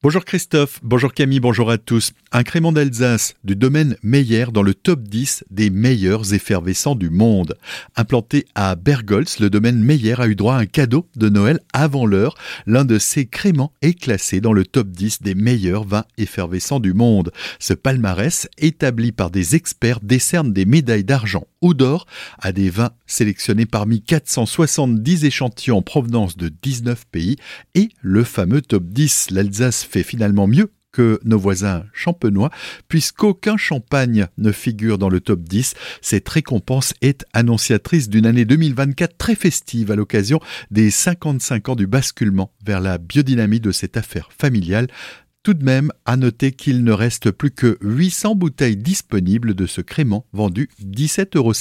Bonjour Christophe, bonjour Camille, bonjour à tous. Un crément d'Alsace du domaine Meyer dans le top 10 des meilleurs effervescents du monde. Implanté à Bergholz, le domaine Meyer a eu droit à un cadeau de Noël avant l'heure. L'un de ces créments est classé dans le top 10 des meilleurs vins effervescents du monde. Ce palmarès, établi par des experts, décerne des médailles d'argent ou d'or à des vins sélectionnés parmi 470 échantillons en provenance de 19 pays et le fameux top 10. L'Alsace fait finalement mieux que nos voisins champenois, puisqu'aucun champagne ne figure dans le top 10. Cette récompense est annonciatrice d'une année 2024 très festive à l'occasion des 55 ans du basculement vers la biodynamie de cette affaire familiale. Tout de même, à noter qu'il ne reste plus que 800 bouteilles disponibles de ce crément vendu 17,50 euros.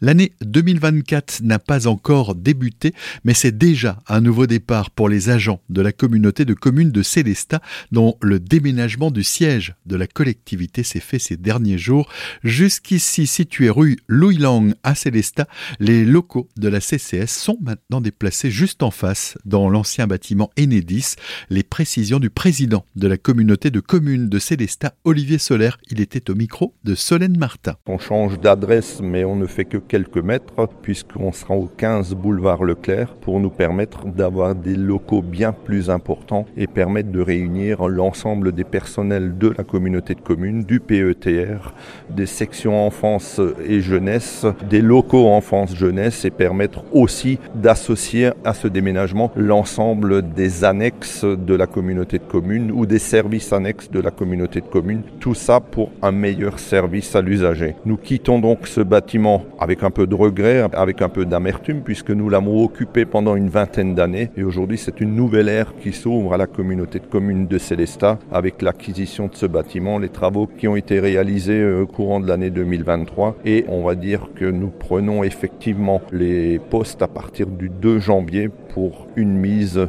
L'année 2024 n'a pas encore débuté, mais c'est déjà un nouveau départ pour les agents de la communauté de communes de Célestat, dont le déménagement du siège de la collectivité s'est fait ces derniers jours. Jusqu'ici situé rue Louis Lang à Célestat, les locaux de la CCS sont maintenant déplacés juste en face, dans l'ancien bâtiment Enedis. Les précisions du président de la communauté de communes de Célestat, Olivier Solaire, il était au micro de Solène Martin. On change d'adresse, mais on ne fait que quelques mètres puisqu'on sera au 15 boulevard Leclerc pour nous permettre d'avoir des locaux bien plus importants et permettre de réunir l'ensemble des personnels de la communauté de communes, du PETR, des sections enfance et jeunesse, des locaux enfance jeunesse et permettre aussi d'associer à ce déménagement l'ensemble des annexes de la communauté de communes ou des services annexes de la communauté de communes. Tout ça pour un meilleur service à l'usager. Nous quittons donc ce bâtiment avec un peu de regret, avec un peu d'amertume, puisque nous l'avons occupé pendant une vingtaine d'années. Et aujourd'hui, c'est une nouvelle ère qui s'ouvre à la communauté de communes de Célestat avec l'acquisition de ce bâtiment, les travaux qui ont été réalisés euh, au courant de l'année 2023. Et on va dire que nous prenons effectivement les postes à partir du 2 janvier pour une mise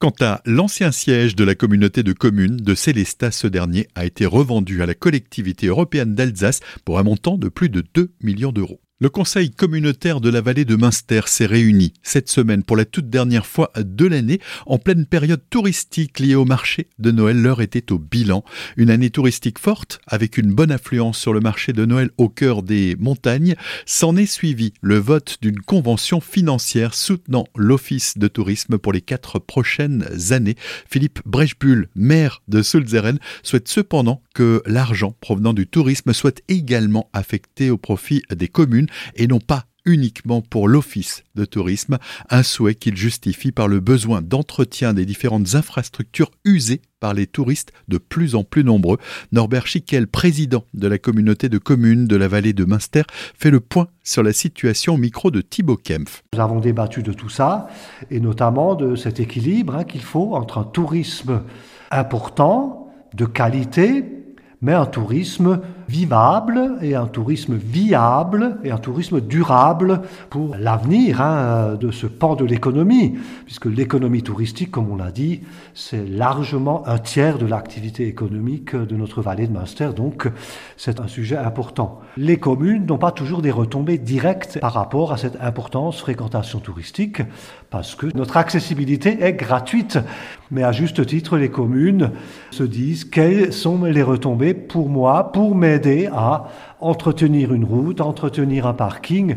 Quant à l'ancien siège de la communauté de communes de Célestat, ce dernier a été revendu à la collectivité européenne d'Alsace pour un montant de plus de 2 millions d'euros. Le Conseil communautaire de la vallée de Münster s'est réuni cette semaine pour la toute dernière fois de l'année en pleine période touristique liée au marché de Noël. L'heure était au bilan. Une année touristique forte avec une bonne affluence sur le marché de Noël au cœur des montagnes. S'en est suivi le vote d'une convention financière soutenant l'Office de tourisme pour les quatre prochaines années. Philippe Brechbull, maire de Sulzeren, souhaite cependant que l'argent provenant du tourisme soit également affecté au profit des communes et non pas uniquement pour l'Office de tourisme, un souhait qu'il justifie par le besoin d'entretien des différentes infrastructures usées par les touristes de plus en plus nombreux. Norbert Schickel, président de la communauté de communes de la vallée de Münster, fait le point sur la situation au micro de Thibaut Kempf. Nous avons débattu de tout ça, et notamment de cet équilibre hein, qu'il faut entre un tourisme important, de qualité, mais un tourisme vivable et un tourisme viable et un tourisme durable pour l'avenir hein, de ce pan de l'économie, puisque l'économie touristique, comme on l'a dit, c'est largement un tiers de l'activité économique de notre vallée de Münster, donc c'est un sujet important. Les communes n'ont pas toujours des retombées directes par rapport à cette importance fréquentation touristique, parce que notre accessibilité est gratuite, mais à juste titre, les communes se disent quelles sont les retombées pour moi, pour m'aider à entretenir une route, entretenir un parking.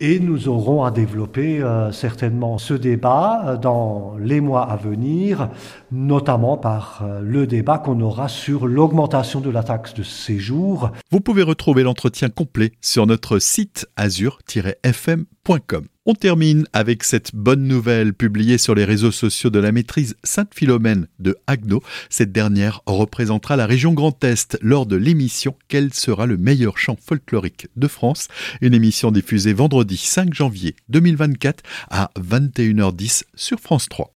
Et nous aurons à développer euh, certainement ce débat euh, dans les mois à venir, notamment par euh, le débat qu'on aura sur l'augmentation de la taxe de séjour. Vous pouvez retrouver l'entretien complet sur notre site azur-fm.com. On termine avec cette bonne nouvelle publiée sur les réseaux sociaux de la maîtrise Sainte-Philomène de Agno. Cette dernière représentera la région Grand Est lors de l'émission Quel sera le meilleur chant folklorique de France? Une émission diffusée vendredi 5 janvier 2024 à 21h10 sur France 3.